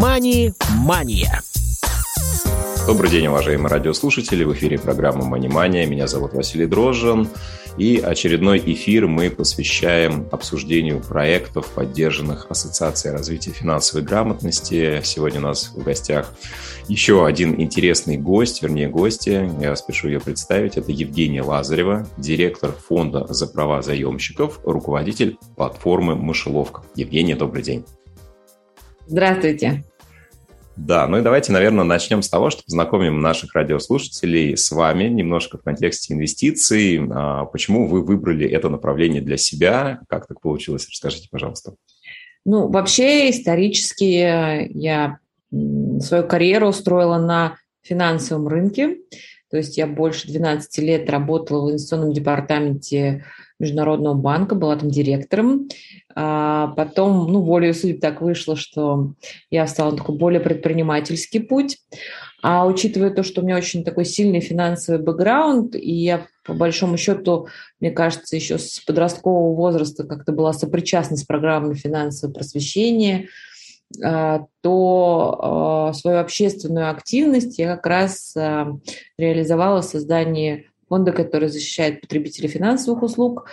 «Мани-мания». Добрый день, уважаемые радиослушатели. В эфире программа «Мани-мания». Меня зовут Василий Дрожжин. И очередной эфир мы посвящаем обсуждению проектов, поддержанных Ассоциацией развития финансовой грамотности. Сегодня у нас в гостях еще один интересный гость, вернее гости. Я спешу ее представить. Это Евгения Лазарева, директор фонда за права заемщиков, руководитель платформы «Мышеловка». Евгения, добрый день. Здравствуйте. Да, ну и давайте, наверное, начнем с того, что познакомим наших радиослушателей с вами немножко в контексте инвестиций. А, почему вы выбрали это направление для себя? Как так получилось? Расскажите, пожалуйста. Ну, вообще, исторически я свою карьеру устроила на финансовом рынке. То есть я больше 12 лет работала в инвестиционном департаменте Международного банка, была там директором. А потом, ну, волею судеб так вышло, что я стала на такой более предпринимательский путь. А учитывая то, что у меня очень такой сильный финансовый бэкграунд, и я, по большому счету, мне кажется, еще с подросткового возраста как-то была сопричастна с программой финансового просвещения, а, то а, свою общественную активность я как раз а, реализовала в создании фонда, который защищает потребителей финансовых услуг.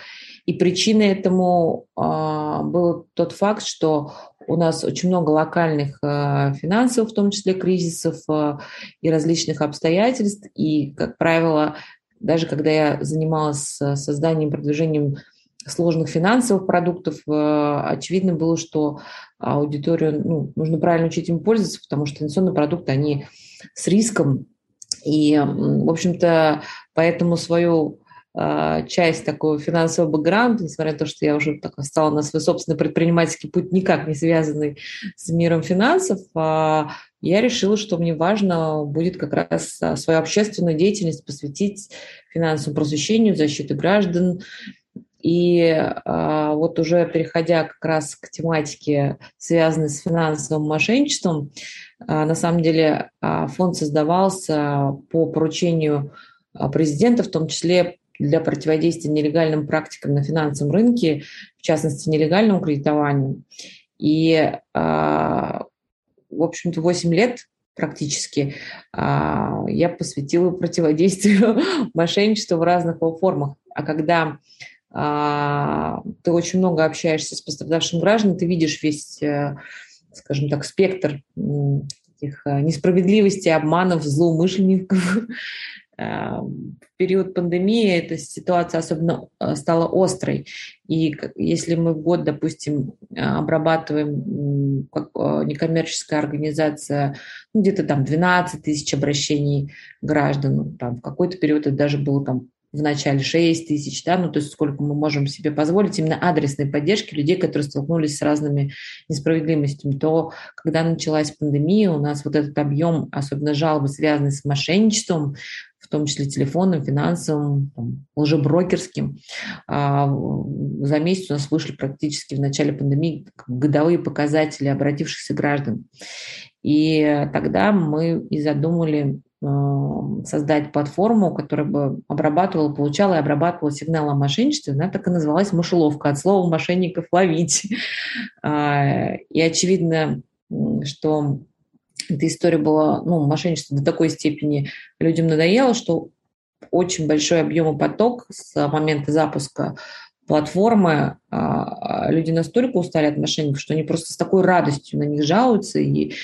И причиной этому а, был тот факт, что у нас очень много локальных а, финансовых, в том числе кризисов а, и различных обстоятельств. И, как правило, даже когда я занималась созданием, продвижением сложных финансовых продуктов, очевидно было, что аудиторию ну, нужно правильно учить им пользоваться, потому что инвестиционные продукты, они с риском. И, в общем-то, Поэтому свою а, часть такого финансового бэкграунда, несмотря на то, что я уже так стала на свой собственный предпринимательский путь, никак не связанный с миром финансов, а, я решила, что мне важно будет как раз а, свою общественную деятельность посвятить финансовому просвещению, защите граждан. И вот уже переходя как раз к тематике, связанной с финансовым мошенничеством, на самом деле фонд создавался по поручению а, президента, в том числе для противодействия нелегальным практикам на финансовом рынке, в частности, нелегальному кредитованию. И, а, в общем-то, 8 лет практически а, я посвятила противодействию мошенничеству в разных его формах. А когда ты очень много общаешься с пострадавшим гражданами, ты видишь весь, э, скажем так, спектр этих э, несправедливостей, обманов, злоумышленников, Эм, в период пандемии эта ситуация особенно э, стала острой. И если мы в год, допустим, обрабатываем как некоммерческая организация ну, где-то там 12 тысяч обращений граждан, там в какой-то период это даже было там в начале 6 тысяч, да, ну то есть сколько мы можем себе позволить именно адресной поддержки людей, которые столкнулись с разными несправедливостями, то когда началась пандемия, у нас вот этот объем, особенно жалобы, связанные с мошенничеством, в том числе телефонным, финансовым, там, лжеброкерским. А, за месяц у нас вышли практически в начале пандемии годовые показатели обратившихся граждан. И тогда мы и задумали создать платформу, которая бы обрабатывала, получала и обрабатывала сигналы о мошенничестве. Она так и называлась «мышеловка», от слова «мошенников ловить». А, и очевидно, что эта история была, ну, мошенничество до такой степени людям надоело, что очень большой объем и поток с момента запуска платформы, а, люди настолько устали от мошенников, что они просто с такой радостью на них жалуются, и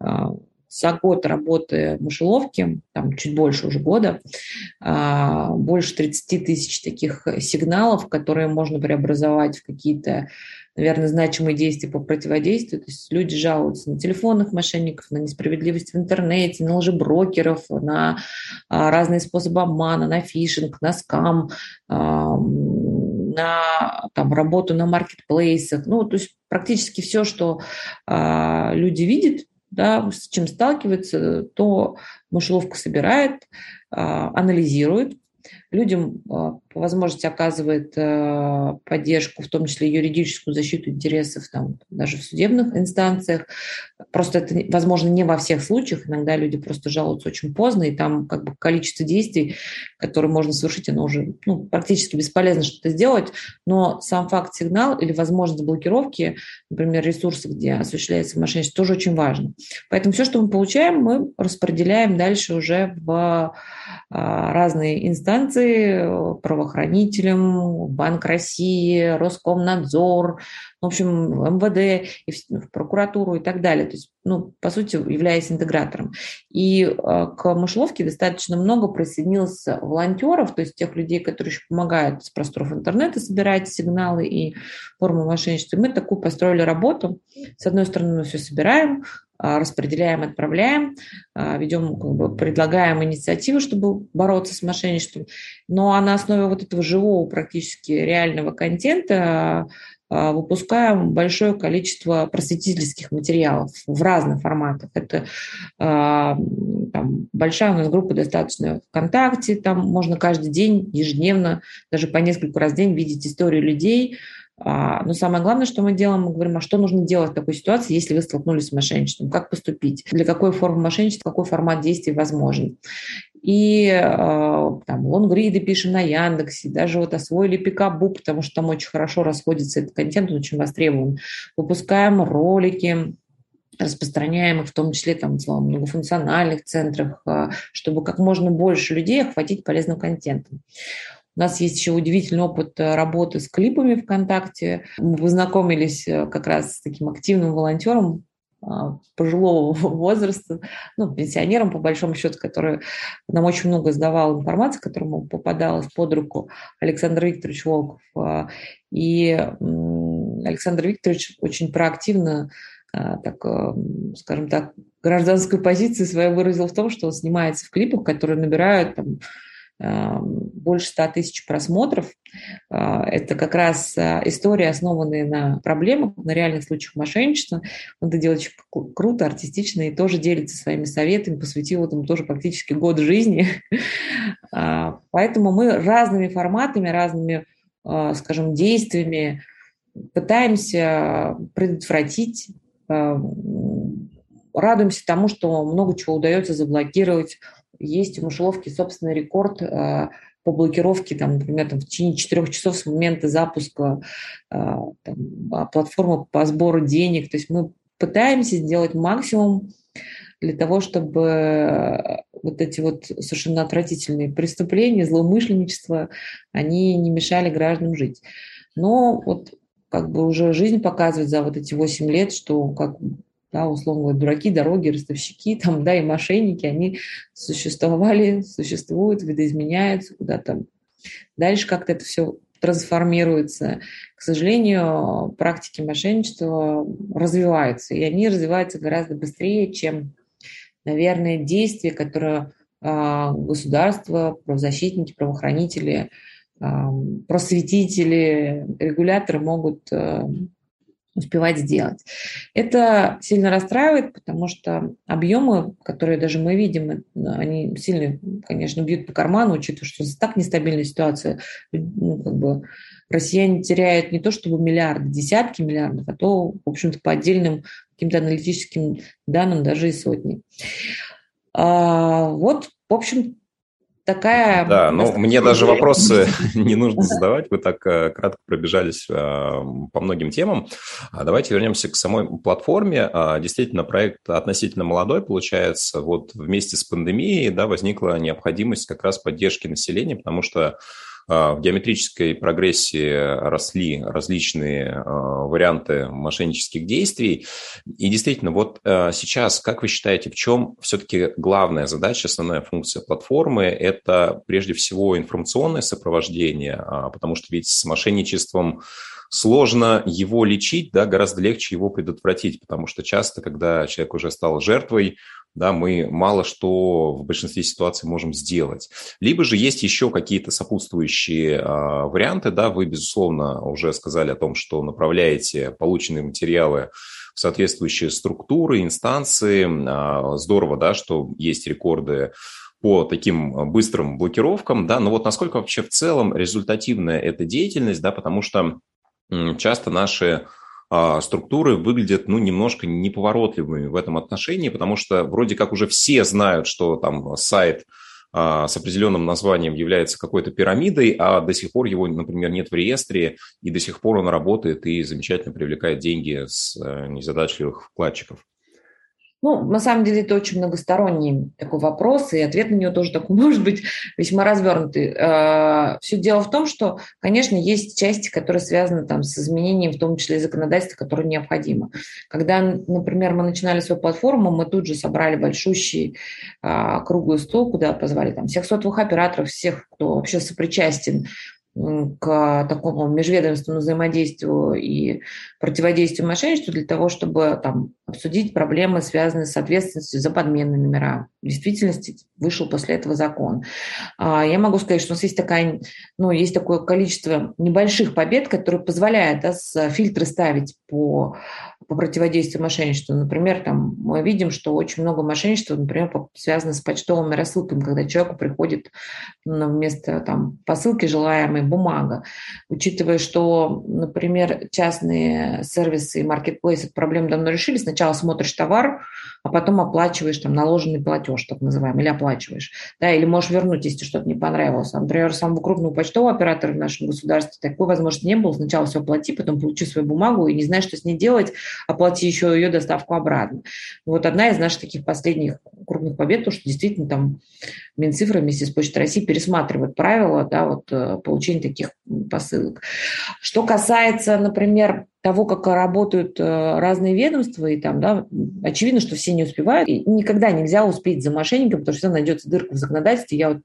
а, за год работы мышеловки, там чуть больше уже года, а, больше 30 тысяч таких сигналов, которые можно преобразовать в какие-то наверное, значимые действия по противодействию. То есть люди жалуются на телефонных мошенников, на несправедливость в интернете, на лжеброкеров, на а, разные способы обмана, на фишинг, на скам, на там, работу на маркетплейсах. Ну, то есть практически все, что а, люди видят, да, с чем сталкиваются, то мышеловка собирает, а, анализирует, людям по возможности оказывает поддержку, в том числе юридическую защиту интересов там, даже в судебных инстанциях. Просто это, возможно, не во всех случаях. Иногда люди просто жалуются очень поздно, и там как бы количество действий, которые можно совершить, оно уже ну, практически бесполезно что-то сделать. Но сам факт сигнал или возможность блокировки, например, ресурсов, где осуществляется мошенничество, тоже очень важно. Поэтому все, что мы получаем, мы распределяем дальше уже в а, разные инстанции, правоохранителям, Банк России, Роскомнадзор, в общем, МВД, и в прокуратуру и так далее. То есть, ну, по сути, являясь интегратором. И э, к мышеловке достаточно много присоединилось волонтеров, то есть тех людей, которые еще помогают с просторов интернета собирать сигналы и формы мошенничества. Мы такую построили работу. С одной стороны, мы все собираем, а, распределяем, отправляем, а, ведем, как бы, предлагаем инициативы, чтобы бороться с мошенничеством. Но на основе вот этого живого, практически реального контента а, выпускаем большое количество просветительских материалов в разных форматах. Это а, там, большая у нас группа достаточно ВКонтакте, там можно каждый день, ежедневно, даже по несколько раз в день видеть истории людей, а, но самое главное, что мы делаем, мы говорим, а что нужно делать в такой ситуации, если вы столкнулись с мошенничеством, как поступить, для какой формы мошенничества, какой формат действий возможен и э, там лонгриды пишем на Яндексе, даже вот освоили пикабук, потому что там очень хорошо расходится этот контент, он очень востребован. Выпускаем ролики, распространяем их в том числе там, в многофункциональных центрах, э, чтобы как можно больше людей охватить полезным контентом. У нас есть еще удивительный опыт э, работы с клипами ВКонтакте. Мы познакомились как раз с таким активным волонтером а, пожилого возраста, ну, пенсионерам, по большому счету, который нам очень много сдавал информации, которому попадалась под руку Александр Викторович Волков. А, и Александр Викторович очень проактивно а, так, скажем так, гражданскую позицию свою выразил в том, что он снимается в клипах, которые набирают там, больше 100 тысяч просмотров. А, это как раз а, история, основанная на проблемах, на реальных случаях мошенничества. Он это делает очень круто, артистично и тоже делится своими советами, посвятил этому тоже практически год жизни. А, поэтому мы разными форматами, разными, скажем, действиями пытаемся предотвратить радуемся тому, что много чего удается заблокировать, есть у мышеловки собственный рекорд э, по блокировке, там, например, там, в течение четырех часов с момента запуска э, там, а, платформы по сбору денег. То есть мы пытаемся сделать максимум для того, чтобы э, вот эти вот совершенно отвратительные преступления, злоумышленничество, они не мешали гражданам жить. Но вот как бы уже жизнь показывает за вот эти 8 лет, что как да, условно говоря, дураки, дороги, ростовщики, там, да, и мошенники, они существовали, существуют, видоизменяются куда-то. Дальше как-то это все трансформируется. К сожалению, практики мошенничества развиваются, и они развиваются гораздо быстрее, чем, наверное, действия, которые а, государство, правозащитники, правоохранители, просветители, регуляторы могут а, успевать сделать. Это сильно расстраивает, потому что объемы, которые даже мы видим, они сильно, конечно, бьют по карману, учитывая, что так нестабильная ситуация. Ну, как бы россияне теряют не то чтобы миллиарды, десятки миллиардов, а то, в общем-то, по отдельным каким-то аналитическим данным даже и сотни. А, вот, в общем, такая... Да, ну мне даже вопросы не нужно задавать, вы так э, кратко пробежались э, по многим темам. А давайте вернемся к самой платформе. А, действительно, проект относительно молодой, получается. Вот вместе с пандемией да, возникла необходимость как раз поддержки населения, потому что в геометрической прогрессии росли различные а, варианты мошеннических действий. И действительно, вот а, сейчас, как вы считаете, в чем все-таки главная задача, основная функция платформы? Это прежде всего информационное сопровождение, потому что ведь с мошенничеством сложно его лечить, да, гораздо легче его предотвратить, потому что часто, когда человек уже стал жертвой, да, мы мало что в большинстве ситуаций можем сделать. Либо же есть еще какие-то сопутствующие а, варианты, да, вы, безусловно, уже сказали о том, что направляете полученные материалы в соответствующие структуры, инстанции. А, здорово, да, что есть рекорды по таким быстрым блокировкам, да, но вот насколько вообще в целом результативная эта деятельность, да, потому что часто наши а, структуры выглядят, ну, немножко неповоротливыми в этом отношении, потому что вроде как уже все знают, что там сайт а, с определенным названием является какой-то пирамидой, а до сих пор его, например, нет в реестре, и до сих пор он работает и замечательно привлекает деньги с э, незадачливых вкладчиков. Ну, на самом деле, это очень многосторонний такой вопрос, и ответ на него тоже такой может быть весьма развернутый. А, Все дело в том, что, конечно, есть части, которые связаны там, с изменением, в том числе и законодательства, которое необходимо. Когда, например, мы начинали свою платформу, мы тут же собрали большущий а, круглый стол, куда позвали там, всех сотовых операторов, всех, кто вообще сопричастен к такому межведомственному взаимодействию и противодействию мошенничеству для того, чтобы там, обсудить проблемы, связанные с ответственностью за подменные номера. В действительности вышел после этого закон. А, я могу сказать, что у нас есть, такая, ну, есть такое количество небольших побед, которые позволяют да, фильтры ставить по по противодействию мошенничеству. Например, там мы видим, что очень много мошенничества, например, связано с почтовыми рассылками, когда человеку приходит ну, вместо там, посылки желаемой бумага. Учитывая, что, например, частные сервисы и маркетплейсы проблем давно решили, сначала смотришь товар, а потом оплачиваешь там наложенный платеж, так называемый, или оплачиваешь. Да, или можешь вернуть, если что-то не понравилось. Например, самого крупного почтового оператора в нашем государстве такой возможности не было. Сначала все оплати, потом получи свою бумагу и не знаешь, что с ней делать, оплати еще ее доставку обратно. Вот одна из наших таких последних крупных побед, то, что действительно там Минцифра вместе с Почтой России пересматривают правила да, вот, э, получения таких посылок. Что касается, например, того, как работают э, разные ведомства, и там, да, очевидно, что все не успевают. И никогда нельзя успеть за мошенником, потому что всегда найдется дырка в законодательстве. Я вот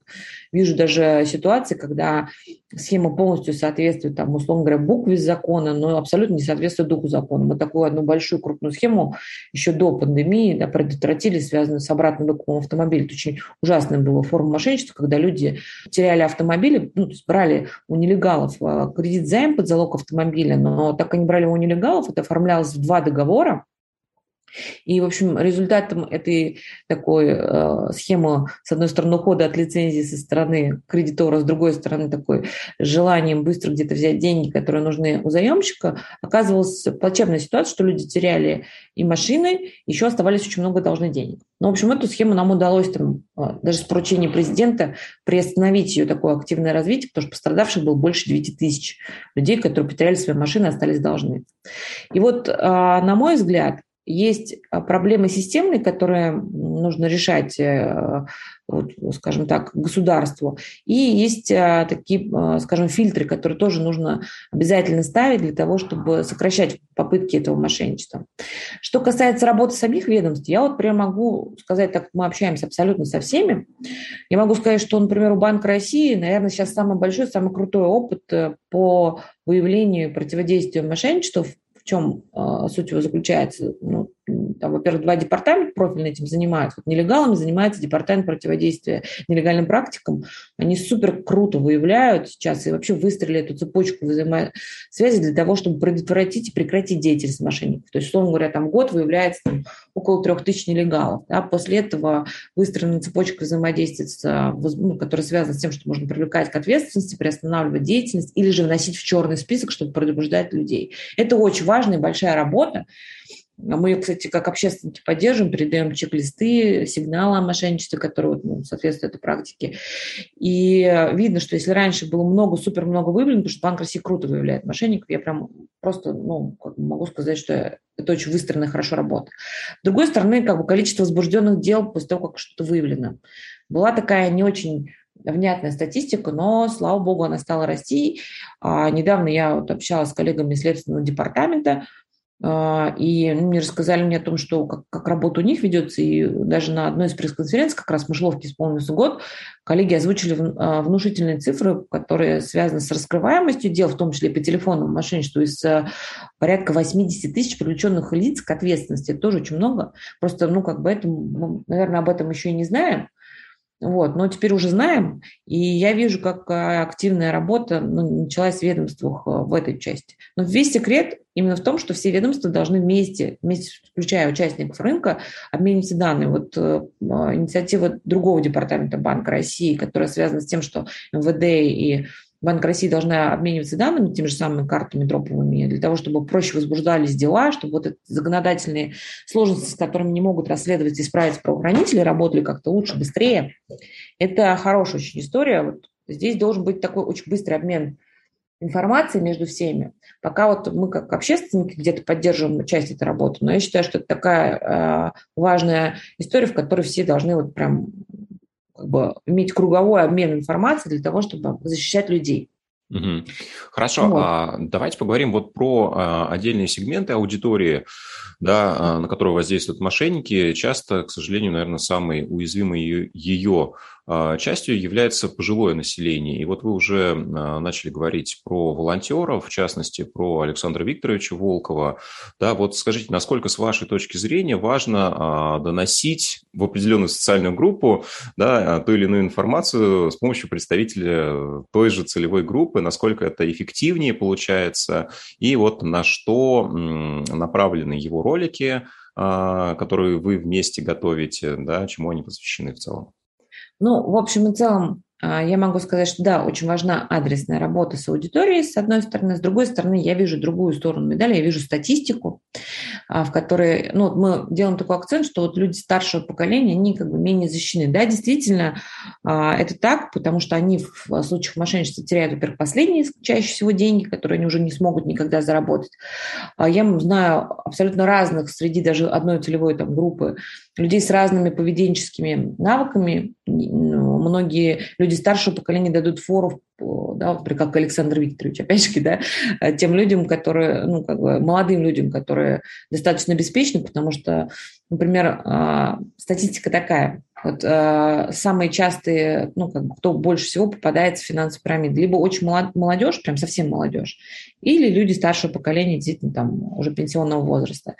вижу даже ситуации, когда схема полностью соответствует, там, условно говоря, букве закона, но абсолютно не соответствует духу закона. Мы такую одну большую крупную схему еще до пандемии да, предотвратили, связанную с обратным выкупом автомобиля. Это очень ужасная была форма мошенничества, когда люди теряли автомобили, ну, то есть брали у нелегалов э, кредит-займ под залог автомобиля, но так они брали у нелегалов, это оформлялось в два договора, и, в общем, результатом этой такой э, схемы, с одной стороны, ухода от лицензии со стороны кредитора, с другой стороны, такой желанием быстро где-то взять деньги, которые нужны у заемщика, оказывалась плачевная ситуация, что люди теряли и машины, еще оставались очень много должны денег. Но, в общем, эту схему нам удалось там, э, даже с поручения президента приостановить ее такое активное развитие, потому что пострадавших было больше 9 тысяч людей, которые потеряли свои машины и остались должны. И вот, э, на мой взгляд, есть а, проблемы системные, которые нужно решать, э, вот, скажем так, государству. И есть а, такие, а, скажем, фильтры, которые тоже нужно обязательно ставить для того, чтобы сокращать попытки этого мошенничества. Что касается работы самих ведомств, я вот прям могу сказать, так как мы общаемся абсолютно со всеми, я могу сказать, что, например, у Банка России, наверное, сейчас самый большой, самый крутой опыт э, по выявлению и противодействию мошенничеству чем э, суть его заключается? Ну, там, во-первых, два департамента профильно этим занимаются. Вот нелегалами занимается департамент противодействия нелегальным практикам. Они супер круто выявляют сейчас и вообще выстрелили эту цепочку взаимосвязи для того, чтобы предотвратить и прекратить деятельность мошенников. То есть, условно говоря, там год выявляется там, около трех тысяч нелегалов. Да? После этого выстроена цепочка взаимодействия, ну, которая связана с тем, что можно привлекать к ответственности, приостанавливать деятельность или же вносить в черный список, чтобы предупреждать людей. Это очень важная и большая работа. Мы, кстати, как общественники поддерживаем, передаем чек-листы, сигналы о мошенничестве, которые ну, соответствуют этой практике. И видно, что если раньше было много, супер много выявлено, потому что Банк России круто выявляет мошенников, я прям просто ну, могу сказать, что это очень выстроенная, хорошо работа. С другой стороны, как бы количество возбужденных дел после того, как что-то выявлено. Была такая не очень внятная статистика, но, слава богу, она стала расти. А, недавно я вот общалась с коллегами Следственного департамента, а, и мне рассказали мне о том, что как, как работа у них ведется, и даже на одной из пресс-конференций, как раз Мышловке исполнился год, коллеги озвучили а, внушительные цифры, которые связаны с раскрываемостью дел, в том числе по телефонному мошенничеству, из а, порядка 80 тысяч привлеченных лиц к ответственности. Это тоже очень много. Просто, ну, как бы это, мы, наверное, об этом еще и не знаем, Вот, но теперь уже знаем, и я вижу, как активная работа ну, началась в ведомствах э, в этой части. Но весь секрет именно в том, что все ведомства должны вместе, вместе включая участников рынка, обмениваться данными. Вот э, а, инициатива другого департамента Банка России, которая связана с тем, что МВД и Банк России должна обмениваться данными, теми же самыми картами дроповыми, для того, чтобы проще возбуждались дела, чтобы вот эти законодательные сложности, с которыми не могут расследовать и справиться правоохранители, работали как-то лучше, быстрее. Это хорошая очень история. Вот здесь должен быть такой очень быстрый обмен информацией между всеми. Пока вот мы как общественники где-то поддерживаем часть этой работы, но я считаю, что это такая э, важная история, в которой все должны вот прям как бы иметь круговой обмен информацией для того, чтобы защищать людей. Угу. Хорошо, вот. а давайте поговорим вот про а, отдельные сегменты аудитории, да, а, на которые воздействуют мошенники. Часто, к сожалению, наверное, самый уязвимый ее, ее частью является пожилое население. И вот вы уже а, начали говорить про волонтеров, в частности, про Александра Викторовича Волкова. Да, вот скажите, насколько с вашей точки зрения важно а, доносить в определенную социальную группу да, ту или иную информацию с помощью представителя той же целевой группы, насколько это эффективнее получается, и вот на что направлены его ролики, которые вы вместе готовите, да, чему они посвящены в целом? Ну, в общем и целом, я могу сказать, что да, очень важна адресная работа с аудиторией, с одной стороны. С другой стороны, я вижу другую сторону медали, я вижу статистику, а, в которой ну, мы делаем такой акцент, что вот люди старшего поколения, они как бы менее защищены. Да, действительно, а, это так, потому что они в случаях мошенничества теряют, во-первых, последние чаще всего деньги, которые они уже не смогут никогда заработать. Я знаю абсолютно разных среди даже одной целевой там, группы людей с разными поведенческими навыками. Ну, многие люди старшего поколения дадут фору, да, например, как Александр Викторович, опять же, да, тем людям, которые, ну, как бы молодым людям, которые достаточно обеспечены, потому что, например, а, статистика такая, вот э, самые частые, ну, как бы, кто больше всего попадается в финансовые пирамиды, либо очень молод, молодежь, прям совсем молодежь, или люди старшего поколения, действительно, там, уже пенсионного возраста.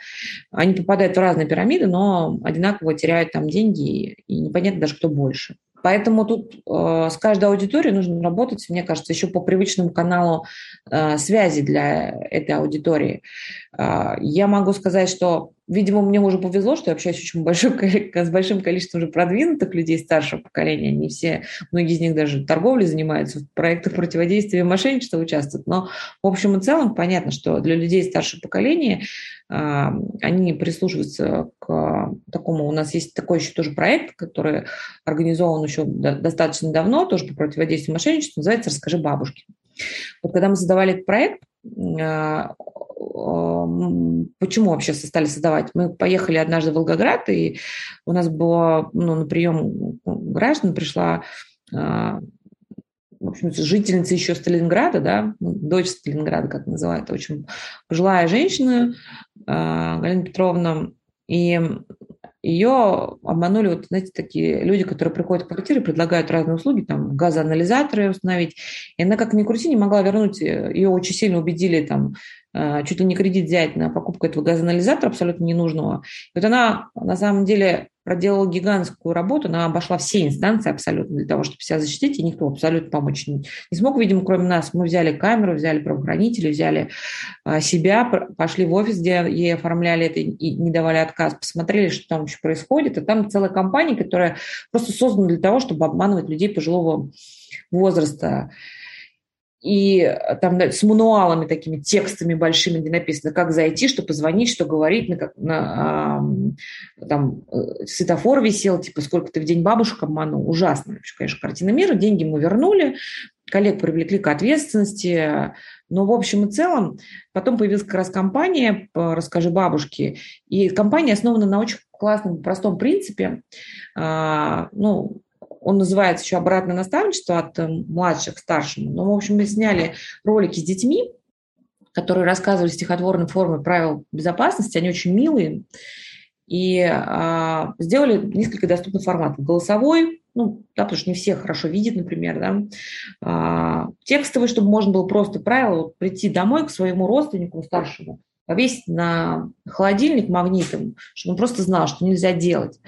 Они попадают в разные пирамиды, но одинаково теряют там деньги, и непонятно даже, кто больше. Поэтому тут э, с каждой аудиторией нужно работать, мне кажется, еще по привычному каналу э, связи для этой аудитории. Э, я могу сказать, что Видимо, мне уже повезло, что я общаюсь очень большой, с большим количеством уже продвинутых людей старшего поколения. Они все, многие из них даже торговлей занимаются, в проектах противодействия мошенничества участвуют. Но в общем и целом понятно, что для людей старшего поколения а, они прислушиваются к такому, у нас есть такой еще тоже проект, который организован еще достаточно давно, тоже по противодействию мошенничеству, называется «Расскажи бабушке». Вот когда мы создавали этот проект, а, почему вообще стали создавать? Мы поехали однажды в Волгоград, и у нас было ну, на прием граждан пришла а, в общем, жительница еще Сталинграда, да, ну, дочь Сталинграда, как называют, очень пожилая женщина, а, Галина Петровна, и ее обманули вот, знаете, такие люди, которые приходят в квартиру, предлагают разные услуги, там, газоанализаторы установить. И она, как ни крути, не могла вернуть. Ее очень сильно убедили там Э, чуть ли не кредит взять на покупку этого газоанализатора абсолютно ненужного. И вот она на самом деле проделала гигантскую работу, она обошла все инстанции абсолютно для того, чтобы себя защитить, и никто абсолютно помочь не, смог, видимо, кроме нас. Мы взяли камеру, взяли правоохранителей, взяли а, себя, пошли в офис, где ей оформляли это и не давали отказ, посмотрели, что там еще происходит, и там целая компания, которая просто создана для того, чтобы обманывать людей пожилого возраста и э, там с мануалами такими текстами большими, где написано, как зайти, что позвонить, что говорить, на, как, на, там э, светофор висел, типа, сколько ты в день бабушек обманул. Ужасно, вообще, конечно, картина мира. Деньги мы вернули, коллег привлекли к ответственности. Но в общем и целом потом появилась как раз компания «Расскажи бабушке». И компания основана на очень классном, простом принципе. А, ну, он называется еще «Обратное наставничество» от э, младших к старшим. Но, в общем, мы сняли ролики с детьми, которые рассказывали в стихотворной форме правил безопасности. Они очень милые. И а, сделали несколько доступных форматов. Голосовой, ну, да, потому что не все хорошо видят, например, да, а, текстовый, чтобы можно было просто правило вот, прийти домой к своему родственнику старшему повесить на холодильник магнитом, чтобы он просто знал, что нельзя делать.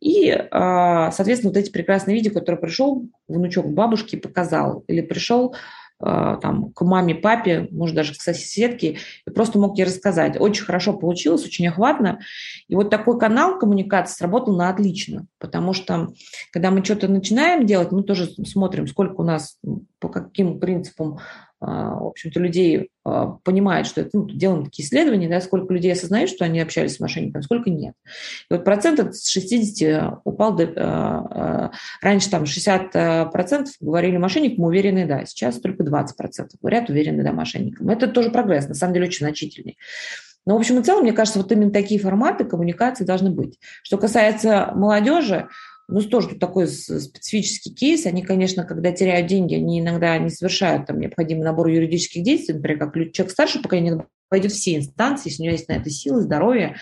И, а, соответственно, вот эти прекрасные видео, которые пришел внучок бабушки показал, или пришел а, там, к маме, папе, может, даже к соседке, и просто мог ей рассказать. Очень хорошо получилось, очень охватно. И вот такой канал коммуникации сработал на отлично, потому что, когда мы что-то начинаем делать, мы тоже смотрим, сколько у нас, по каким принципам в общем-то, людей а, понимает, что это, ну, делаем такие исследования, да, сколько людей осознают, что они общались с мошенниками, сколько нет. И вот процент с 60 упал до... А, раньше там 60% говорили мошенникам, уверенные да, сейчас только 20% говорят уверенные да мошенникам. Это тоже прогресс, на самом деле очень значительный. Но, в общем и целом, мне кажется, вот именно такие форматы коммуникации должны быть. Что касается молодежи, ну, тоже тут такой специфический кейс. Они, конечно, когда теряют деньги, они иногда не совершают там необходимый набор юридических действий, например, как человек старшего поколения пойдет все инстанции, если у него есть на это силы, здоровье,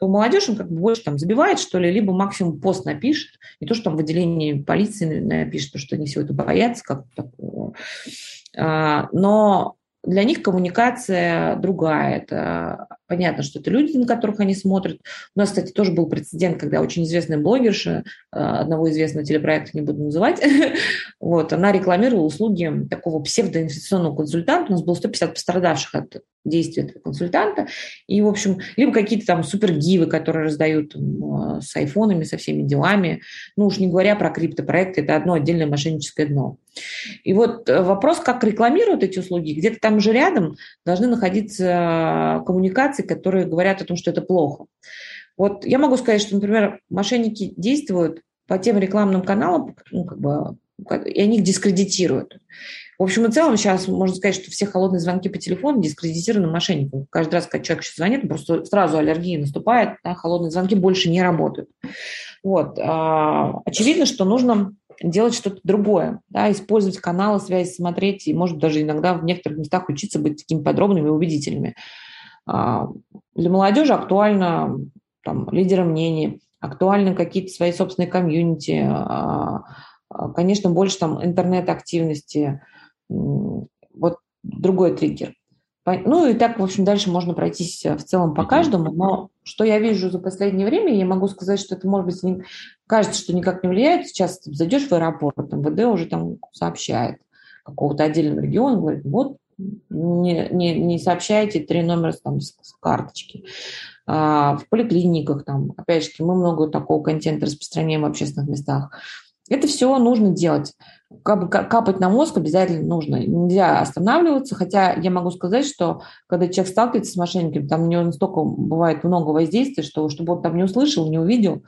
то молодежь, он как бы больше там забивает, что ли, либо максимум пост напишет, не то, что там в отделении полиции напишет, потому что они всего это боятся, как такого. А, но для них коммуникация другая. Это понятно, что это люди, на которых они смотрят. У нас, кстати, тоже был прецедент, когда очень известная блогерша э, одного известного телепроекта, не буду называть, вот, она рекламировала услуги такого псевдоинвестиционного консультанта. У нас было 150 пострадавших от действия этого консультанта. И, в общем, либо какие-то там супергивы, которые раздают там, э, с айфонами, со всеми делами. Ну, уж не говоря про криптопроекты, это одно отдельное мошенническое дно. И вот э, вопрос, как рекламируют эти услуги, где-то там же рядом должны находиться коммуникации, которые говорят о том, что это плохо. Вот я могу сказать, что, например, мошенники действуют по тем рекламным каналам, ну, как бы, и они их дискредитируют. В общем и целом сейчас можно сказать, что все холодные звонки по телефону дискредитированы мошенником. Каждый раз, когда человек звонит, просто сразу аллергия наступает, да, холодные звонки больше не работают. Вот. А, очевидно, что нужно делать что-то другое, да, использовать каналы связи, смотреть, и, может, даже иногда в некоторых местах учиться быть такими подробными и убедительными. А, для молодежи актуально там, лидеры мнений, актуальны какие-то свои собственные комьюнити, а, конечно, больше там интернет-активности, вот другой триггер. Ну и так, в общем, дальше можно пройтись э, в целом по каждому, но что я вижу за последнее время, я могу сказать, что это, может быть, не, кажется, что никак не влияет. Сейчас зайдешь в аэропорт, МВД уже там сообщает какого-то отдельного региона, говорит, вот не, не, не сообщайте три номера там, с, с карточки. А, в поликлиниках, там, опять же, мы много такого контента распространяем в общественных местах. Это все нужно делать. Капать на мозг обязательно нужно. Нельзя останавливаться, хотя я могу сказать, что когда человек сталкивается с мошенниками, там у него настолько бывает много воздействия, что чтобы он там не услышал, не увидел,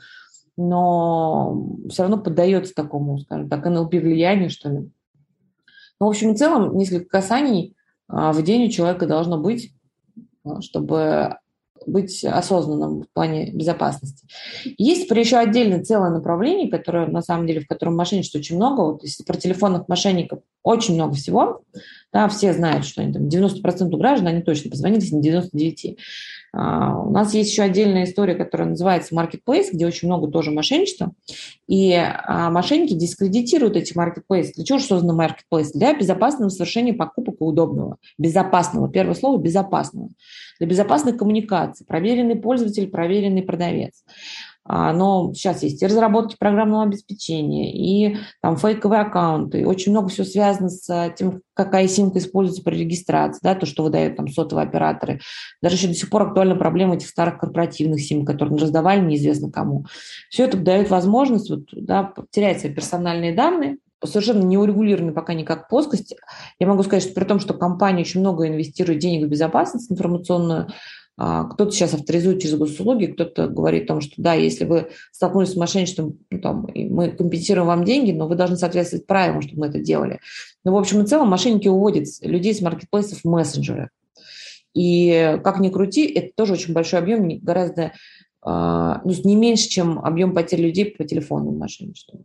но все равно поддается такому, скажем так, НЛП влиянию, что ли. Ну, в общем и целом, несколько касаний в день у человека должно быть, а, чтобы быть осознанным в плане безопасности. Есть еще отдельное целое направление, которое на самом деле, в котором мошенничества очень много. Вот если про телефонных мошенников очень много всего. Да, все знают, что они там 90% граждан, они точно позвонили, если не 99. А, у нас есть еще отдельная история, которая называется Marketplace, где очень много тоже мошенничества. И а, мошенники дискредитируют эти Marketplace. Для чего же создан Marketplace? Для безопасного совершения покупок и удобного. Безопасного. Первое слово – безопасного. Для безопасной коммуникации. Проверенный пользователь, проверенный продавец. А, но сейчас есть и разработки программного обеспечения, и там фейковые аккаунты, и очень много всего связано с тем, какая симка используется при регистрации, да, то, что выдают там сотовые операторы. Даже еще до сих пор актуальна проблема этих старых корпоративных сим, которые раздавали неизвестно кому. Все это дает возможность вот, да, терять свои персональные данные, совершенно не урегулированы пока никак плоскость. Я могу сказать, что при том, что компания очень много инвестирует денег в безопасность информационную, кто-то сейчас авторизует через госуслуги, кто-то говорит о том, что да, если вы столкнулись с мошенничеством, ну, там, мы компенсируем вам деньги, но вы должны соответствовать правилам, чтобы мы это делали. Но, ну, в общем и целом, мошенники уводят людей с маркетплейсов в мессенджеры. И как ни крути, это тоже очень большой объем, гораздо а, ну, не меньше, чем объем потерь людей по телефонному мошенничеству.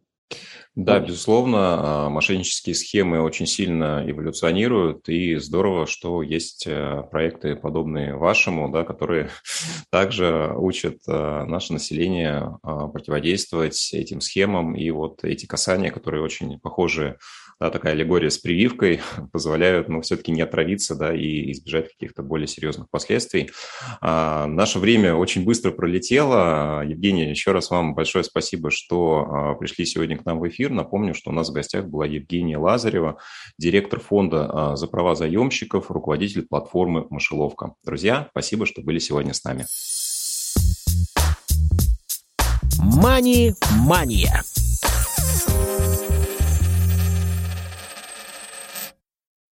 Да, безусловно, а, мошеннические схемы очень сильно эволюционируют, и здорово, что есть э, проекты, подобные вашему, да, которые также учат э, наше население а, противодействовать этим схемам, и вот эти касания, которые очень похожи да, такая аллегория с прививкой позволяют, ну, все-таки не отравиться, да, и избежать каких-то более серьезных последствий. А, наше время очень быстро пролетело. Евгений, еще раз вам большое спасибо, что а, пришли сегодня к нам в эфир. Напомню, что у нас в гостях была Евгения Лазарева, директор фонда а, за права заемщиков, руководитель платформы «Мышеловка». Друзья, спасибо, что были сегодня с нами. Мани-мания.